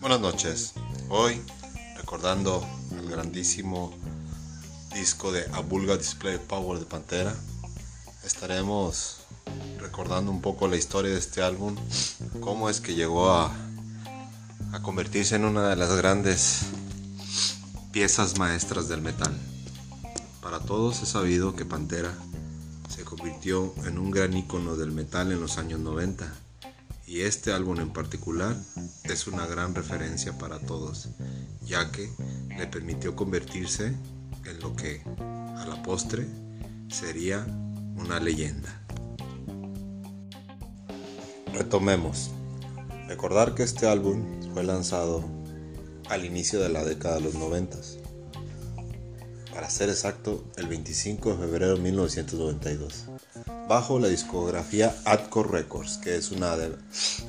Buenas noches. Hoy, recordando el grandísimo disco de A Vulgar Display Power de Pantera, estaremos recordando un poco la historia de este álbum, cómo es que llegó a, a convertirse en una de las grandes piezas maestras del metal. Para todos es sabido que Pantera se convirtió en un gran icono del metal en los años 90 y este álbum en particular es una gran referencia para todos, ya que le permitió convertirse en lo que a la postre sería una leyenda. Retomemos. Recordar que este álbum fue lanzado al inicio de la década de los 90. Para ser exacto, el 25 de febrero de 1992. Bajo la discografía Atco Records, que es una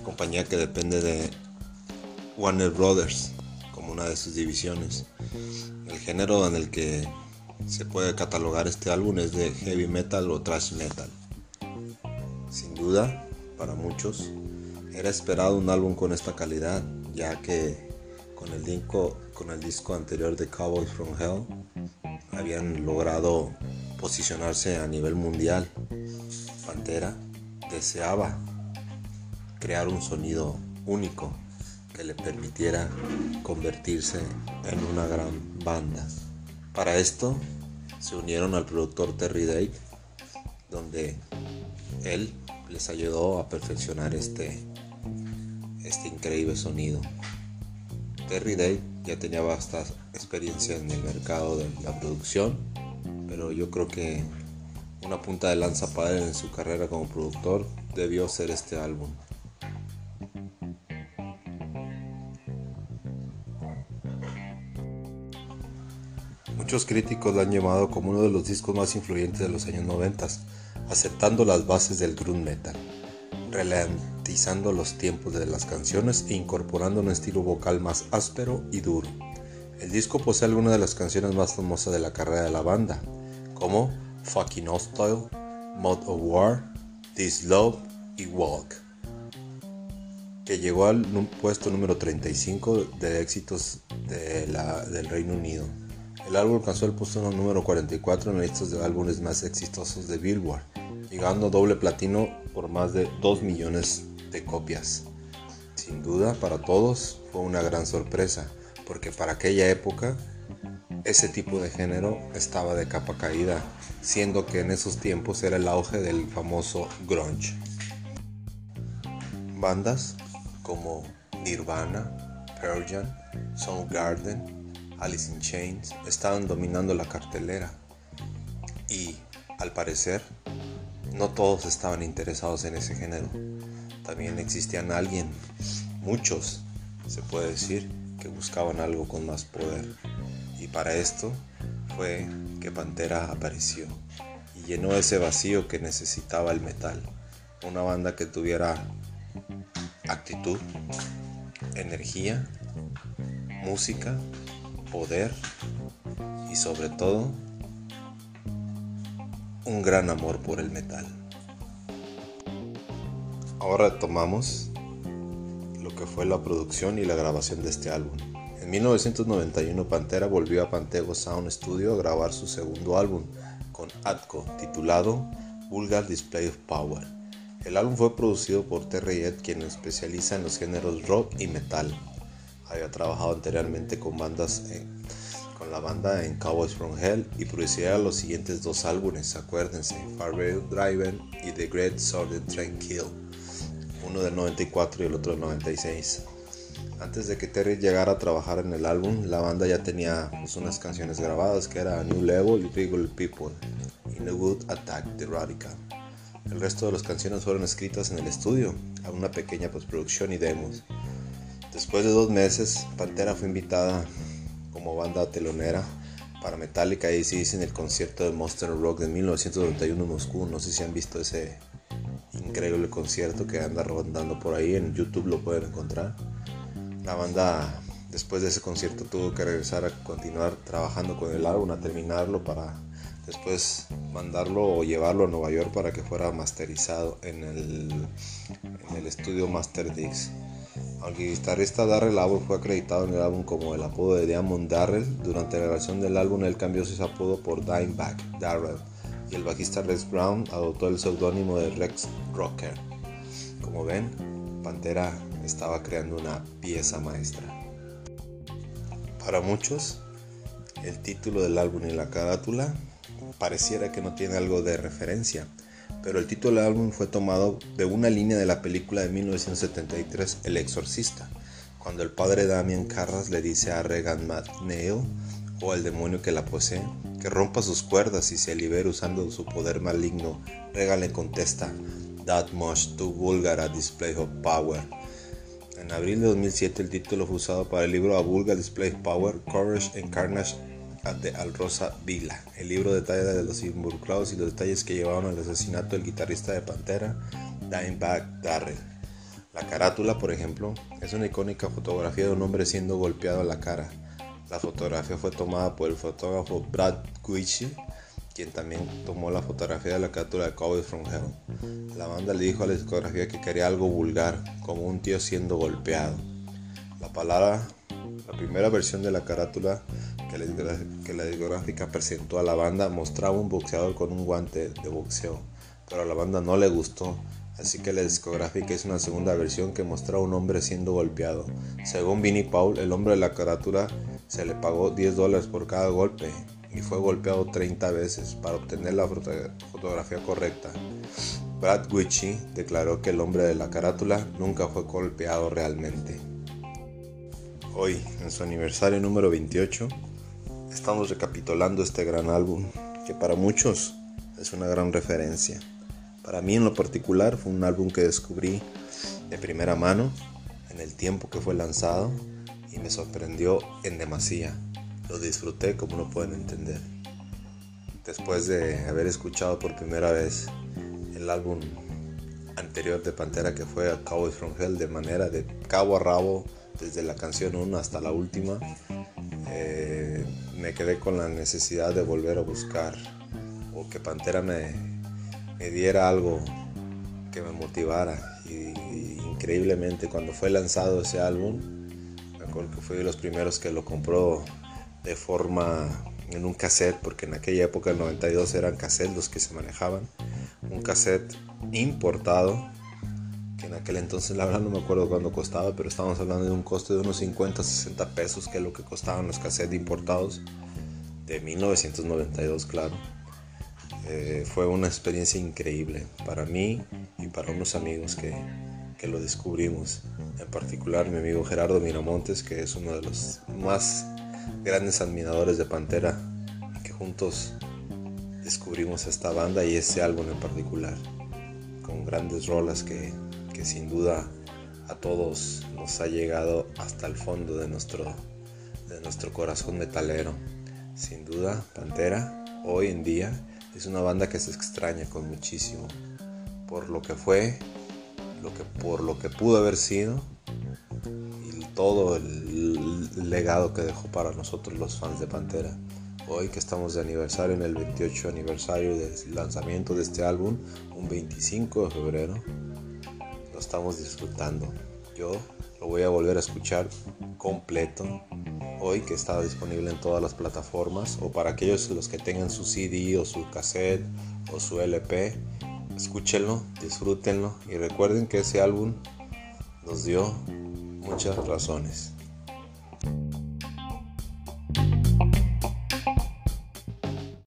compañía que depende de Warner Brothers como una de sus divisiones. El género en el que se puede catalogar este álbum es de heavy metal o thrash metal. Sin duda, para muchos, era esperado un álbum con esta calidad, ya que con el disco anterior de Cowboys from Hell habían logrado posicionarse a nivel mundial. Pantera deseaba crear un sonido único que le permitiera convertirse en una gran banda. Para esto se unieron al productor Terry Dake, donde él les ayudó a perfeccionar este, este increíble sonido. Terry Day ya tenía vasta experiencia en el mercado de la producción, pero yo creo que una punta de lanza para él en su carrera como productor debió ser este álbum. Muchos críticos lo han llamado como uno de los discos más influyentes de los años 90, aceptando las bases del groove metal, ralentizando los tiempos de las canciones e incorporando un estilo vocal más áspero y duro. El disco posee algunas de las canciones más famosas de la carrera de la banda, como Fucking Hostile, Mode of War, This Love y Walk, que llegó al puesto número 35 de éxitos del Reino Unido. El álbum alcanzó el puesto número 44 en la lista de álbumes más exitosos de Billboard, llegando doble platino por más de 2 millones de copias. Sin duda, para todos fue una gran sorpresa, porque para aquella época ese tipo de género estaba de capa caída, siendo que en esos tiempos era el auge del famoso grunge. Bandas como Nirvana, Pearl Jam, Soundgarden, Alice in Chains estaban dominando la cartelera y al parecer no todos estaban interesados en ese género. También existían alguien, muchos se puede decir, que buscaban algo con más poder. Y para esto fue que Pantera apareció y llenó ese vacío que necesitaba el metal. Una banda que tuviera actitud, energía, música poder y sobre todo un gran amor por el metal. Ahora tomamos lo que fue la producción y la grabación de este álbum. En 1991 Pantera volvió a Pantego Sound Studio a grabar su segundo álbum con Atco titulado Vulgar Display of Power. El álbum fue producido por Terry Ed quien especializa en los géneros rock y metal había trabajado anteriormente con bandas la banda en Cowboys from Hell y produciría los siguientes dos álbumes, acuérdense, Farewell Driver y The Great Sword Train Kill, uno del 94 y el otro del 96. Antes de que Terry llegara a trabajar en el álbum, la banda ya tenía pues, unas canciones grabadas que era New Level y People y The Good Attack the Radical. El resto de las canciones fueron escritas en el estudio, a una pequeña postproducción y demos. Después de dos meses, Pantera fue invitada como banda telonera para Metallica y hizo en el concierto de Monster Rock de 1991 en Moscú. No sé si han visto ese increíble concierto que anda rondando por ahí. En YouTube lo pueden encontrar. La banda después de ese concierto tuvo que regresar a continuar trabajando con el álbum, a terminarlo para después mandarlo o llevarlo a Nueva York para que fuera masterizado en el, en el estudio Master Dix. Aunque guitarrista Darrell Abbott fue acreditado en el álbum como el apodo de Diamond Darrell, durante la grabación del álbum él cambió su apodo por Dimeback Darrell y el bajista Rex Brown adoptó el seudónimo de Rex Rocker. Como ven, Pantera estaba creando una pieza maestra. Para muchos, el título del álbum y la carátula pareciera que no tiene algo de referencia, pero el título del álbum fue tomado de una línea de la película de 1973 El Exorcista, cuando el padre Damien Carras le dice a Regan McNeil, o al demonio que la posee, que rompa sus cuerdas y se libere usando su poder maligno. Regan le contesta, That much too vulgar a display of power. En abril de 2007 el título fue usado para el libro A Vulgar Display of Power, Courage and Carnage de Alrosa Vila. El libro detalla de los involucrados y los detalles que llevaron al asesinato del guitarrista de Pantera, Dimebag Darrell. La carátula, por ejemplo, es una icónica fotografía de un hombre siendo golpeado a la cara. La fotografía fue tomada por el fotógrafo Brad Guicci, quien también tomó la fotografía de la carátula de Cowboys from Hell. La banda le dijo a la discografía que quería algo vulgar, como un tío siendo golpeado. La palabra, la primera versión de la carátula que la, discográfica presentó a la banda mostraba un boxeador con un guante de boxeo, pero a la banda no le gustó, así que la discográfica hizo una segunda versión que mostraba a un hombre siendo golpeado. Según Vinnie Paul, el hombre de la carátula se le pagó 10 dólares por cada golpe y fue golpeado 30 veces para obtener la fotografía correcta. Brad Guicci declaró que el hombre de la carátula nunca fue golpeado realmente. Hoy, en su aniversario número 28, estamos recapitulando este gran álbum que para muchos es una gran referencia. Para mí en lo particular fue un álbum que descubrí de primera mano en el tiempo que fue lanzado y me sorprendió en demasía. Lo disfruté como no pueden entender. Después de haber escuchado por primera vez el álbum anterior de Pantera que fue a Cowboys from Hell de manera de cabo a rabo desde la canción 1 hasta la última, eh, me quedé con la necesidad de volver a buscar o que Pantera me, diera algo que me motivara. Y, increíblemente cuando fue lanzado ese álbum, me acuerdo que fui de los primeros que lo compró de forma en un cassette, porque en aquella época, el 92, eran cassettes los que se manejaban. Un cassette importado en aquel entonces la verdad no me acuerdo cuánto costaba, pero estábamos hablando de un coste de unos 50, 60 pesos, que es lo que costaban los cassettes importados de 1992, claro. Eh, fue una experiencia increíble para mí y para unos amigos que, que lo descubrimos. En particular mi amigo Gerardo Miramontes, que es uno de los más grandes admiradores de Pantera, que juntos descubrimos esta banda y ese álbum en particular, con grandes rolas que que sin duda a todos nos ha llegado hasta el fondo de nuestro, de nuestro corazón metalero. Sin duda, Pantera hoy en día es una banda que se extraña con muchísimo por lo que fue, lo que, por lo que pudo haber sido y todo el legado que dejó para nosotros los fans de Pantera. Hoy que estamos de aniversario, en el 28 aniversario del lanzamiento de este álbum, un 25 de febrero, estamos disfrutando. Yo lo voy a volver a escuchar completo hoy que está disponible en todas las plataformas o para aquellos los que tengan su CD o su cassette o su LP, escúchenlo, disfrútenlo y recuerden que ese álbum nos dio muchas razones.